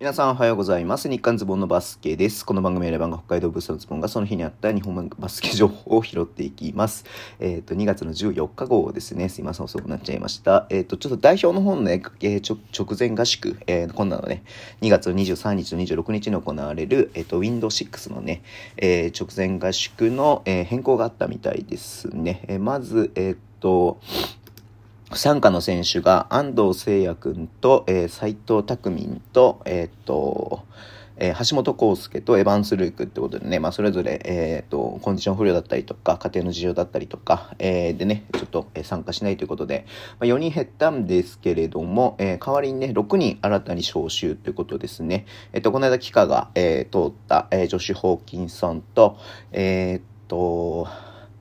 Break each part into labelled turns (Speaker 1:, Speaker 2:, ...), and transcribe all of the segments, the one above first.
Speaker 1: 皆さんおはようございます。日刊ズボンのバスケです。この番組はレバンが北海道ブースのズボンがその日にあった日本バスケ情報を拾っていきます。えっ、ー、と、2月の14日号ですね。すいません、遅くなっちゃいました。えっ、ー、と、ちょっと代表の方のね、えー、直前合宿、えー、今度のね、2月の23日と26日に行われる、えっ、と、Windows6 のね、えー、直前合宿の、えー、変更があったみたいですね。えー、まず、えっ、と、参加の選手が安藤聖也君と、えー、斉藤拓民と、えー、っと、えー、橋本康介とエヴァンス・ルークってことでね、まあ、それぞれ、えー、と、コンディション不良だったりとか、家庭の事情だったりとか、えー、でね、ちょっと、え参加しないということで、まあ、4人減ったんですけれども、えー、代わりにね、6人新たに招集ということですね。えっ、と、この間、期間が、えー、通った、えー、ジョシュ・ホーキンソンと、えっと、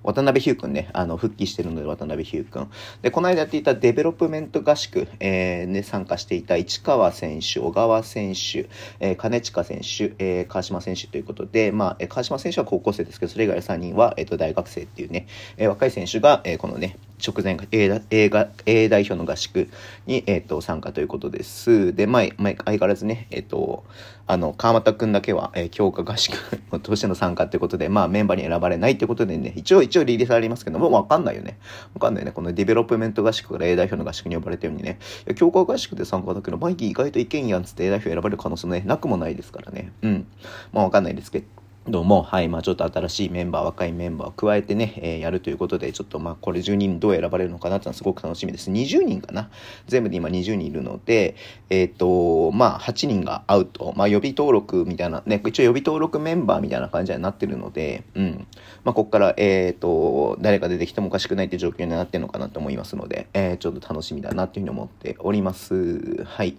Speaker 1: 渡邉飛勇君ね、あの、復帰してるので、渡邉飛勇君。で、この間やっていたデベロップメント合宿、えー、ね、参加していた市川選手、小川選手、えー、金近選手、えー、川島選手ということで、まあ、川島選手は高校生ですけど、それ以外の3人は、えっ、ー、と、大学生っていうね、えー、若い選手が、えー、このね、直前 A, A, A 代表の合宿に、え、ー、と、参加ということです。で、まあ、相変わらずね、えっ、ー、と、あの、川真田くんだけは、えー、強化合宿 としての参加ということで、まあ、メンバーに選ばれないということでね、一応、一応リリースありますけども、わかんないよね。わかんないね。このディベロップメント合宿から A 代表の合宿に呼ばれたようにね、強化合宿で参加だけど、マイキー意外といけんじゃんつって A 代表選ばれる可能性もね、なくもないですからね。うん。まあ、わかんないですけど。どうも、はい、まあちょっと新しいメンバー、若いメンバーを加えてね、えー、やるということで、ちょっとまあこれ10人どう選ばれるのかなってのはすごく楽しみです。20人かな？全部で今20人いるので、えっ、ー、と、まあ8人がアウト、まあ予備登録みたいな、ね、一応予備登録メンバーみたいな感じになってるので、うん。まあここから、えっ、ー、と、誰が出てきてもおかしくないって状況になってるのかなと思いますので、えー、ちょっと楽しみだなっていうふうに思っております。はい。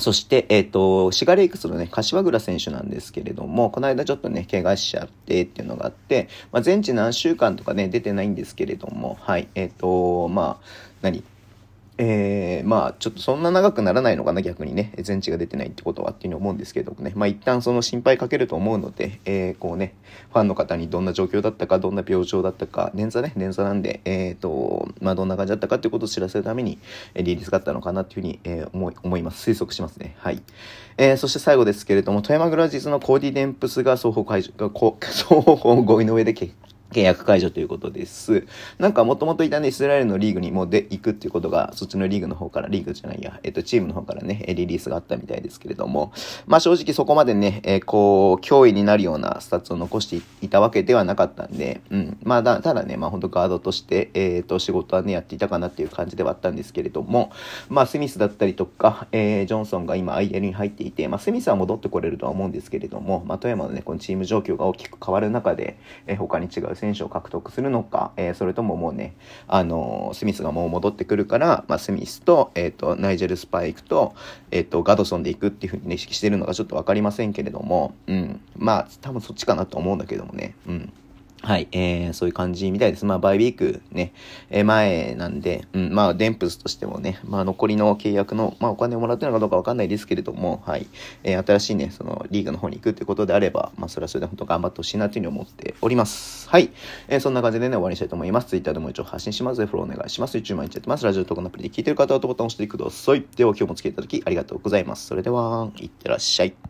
Speaker 1: そして、えっ、ー、と、シガレイクスのね、柏倉選手なんですけれども、この間ちょっとね、怪我しちゃってっていうのがあって、まあ、全治何週間とかね、出てないんですけれども、はい、えっ、ー、と、まあ、何？えー、まあ、ちょっとそんな長くならないのかな、逆にね。全治が出てないってことはっていうふうに思うんですけどもね。まあ、一旦その心配かけると思うので、えー、こうね、ファンの方にどんな状況だったか、どんな病状だったか、捻挫ね、捻挫なんで、えっ、ー、と、まあ、どんな感じだったかっていうことを知らせるために、えリリースがあったのかなっていうふうに、えー、思い、思います。推測しますね。はい。えー、そして最後ですけれども、富山グラジズのコーディデンプスが双方会場、双方合意の上で決契約解除ということです。なんかもともといたね、イスラエルのリーグにもで行くっていうことが、そっちのリーグの方から、リーグじゃないや、えっと、チームの方からね、リリースがあったみたいですけれども、まあ正直そこまでね、えー、こう、脅威になるようなスタッツを残していたわけではなかったんで、うん。まあだ、ただね、まあ本当ガードとして、えっ、ー、と、仕事はね、やっていたかなっていう感じではあったんですけれども、まあスミスだったりとか、えー、ジョンソンが今 IL に入っていて、まあスミスは戻ってこれるとは思うんですけれども、まあ富山のね、このチーム状況が大きく変わる中で、えー、他に違う選手を獲得するのか、えー、それとももうね、あのスミスがもう戻ってくるから、まあ、スミスと、えっ、ー、と、ナイジェル・スパイクと、えっ、と、ガドソンで行くっていうふうに、意識してるのかちょっとわかりませんけれども、うん。まあ、多分そっちかなと思うんだけどもね、うん。はい、えー、そういう感じみたいです。まあ、バイウィークね、えー、前なんで、うん、まあ、デンプスとしてもね、まあ、残りの契約の、まあ、お金をもらってるのかどうかわかんないですけれども、はい、えー、新しいね、その、リーグの方に行くってことであれば、まあ、それはそれで本当頑張ってほしいなというふうに思っております。はい、えー、そんな感じでね、終わりにしたいと思います。Twitter でも一応発信します、フォローお願いします。YouTube 毎日やってます。ラジオとかのアプリで聞いてる方はボタンを押してください。では、今日もつけていただきありがとうございます。それでは、いってらっしゃい。